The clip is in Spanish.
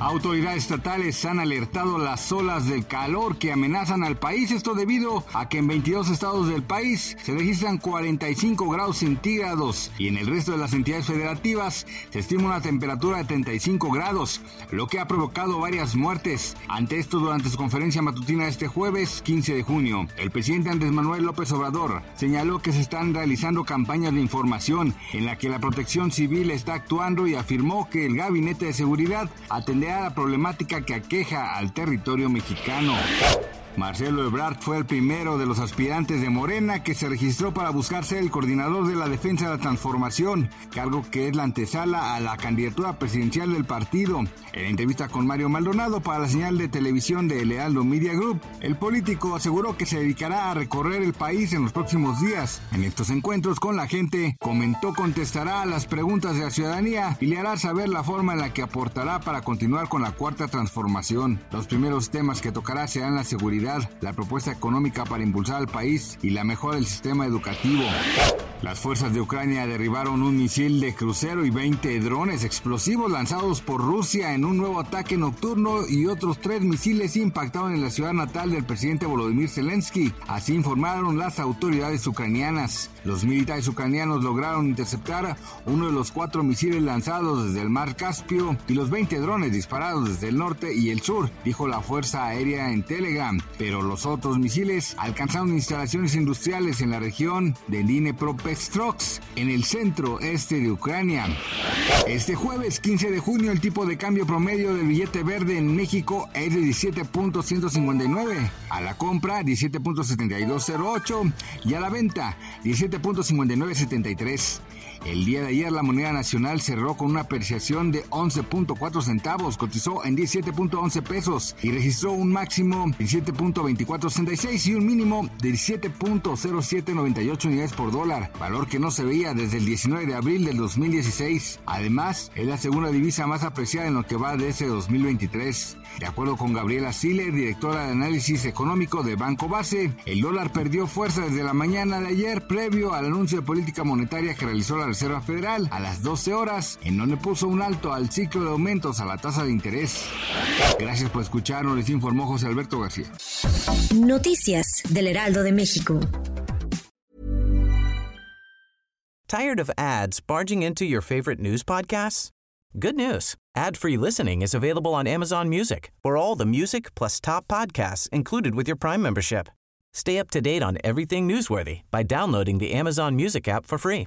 Autoridades estatales han alertado las olas del calor que amenazan al país, esto debido a que en 22 estados del país se registran 45 grados centígrados y en el resto de las entidades federativas se estima una temperatura de 35 grados, lo que ha provocado varias muertes. Ante esto, durante su conferencia matutina este jueves 15 de junio, el presidente Andrés Manuel López Obrador señaló que se están realizando campañas de información en la que la protección civil está actuando y afirmó que el gabinete de seguridad atenderá la problemática que aqueja al territorio mexicano. Marcelo Ebrard fue el primero de los aspirantes de Morena que se registró para buscar ser el coordinador de la defensa de la transformación, cargo que es la antesala a la candidatura presidencial del partido. En entrevista con Mario Maldonado para la señal de televisión de Lealdo Media Group, el político aseguró que se dedicará a recorrer el país en los próximos días. En estos encuentros con la gente, comentó contestará a las preguntas de la ciudadanía y le hará saber la forma en la que aportará para continuar con la cuarta transformación. Los primeros temas que tocará serán la seguridad la propuesta económica para impulsar al país y la mejora del sistema educativo. Las fuerzas de Ucrania derribaron un misil de crucero y 20 drones explosivos lanzados por Rusia en un nuevo ataque nocturno y otros tres misiles impactaron en la ciudad natal del presidente Volodymyr Zelensky. Así informaron las autoridades ucranianas. Los militares ucranianos lograron interceptar uno de los cuatro misiles lanzados desde el mar Caspio y los 20 drones disparados desde el norte y el sur, dijo la Fuerza Aérea en Telegram pero los otros misiles alcanzaron instalaciones industriales en la región de Dnipropetrovsk, en el centro este de Ucrania. Este jueves 15 de junio el tipo de cambio promedio del billete verde en México es de 17.159, a la compra 17.7208 y a la venta 17.5973. El día de ayer la moneda nacional cerró con una apreciación de 11.4 centavos, cotizó en 17.11 pesos y registró un máximo de 17.2466 y un mínimo de 17.0798 unidades por dólar, valor que no se veía desde el 19 de abril del 2016. Además, es la segunda divisa más apreciada en lo que va de ese 2023. De acuerdo con Gabriela Siller, directora de análisis económico de Banco Base, el dólar perdió fuerza desde la mañana de ayer previo al anuncio de política monetaria que realizó la Reserva Federal a las 12 horas, en donde puso un alto al ciclo de aumentos a la tasa de interés. Gracias por escucharnos, les informó José Alberto García. Noticias del Heraldo de México. Tired of ads barging into your favorite news podcasts? Good news. Ad-free listening is available on Amazon Music for all the music plus top podcasts included with your Prime membership. Stay up to date on everything newsworthy by downloading the Amazon Music app for free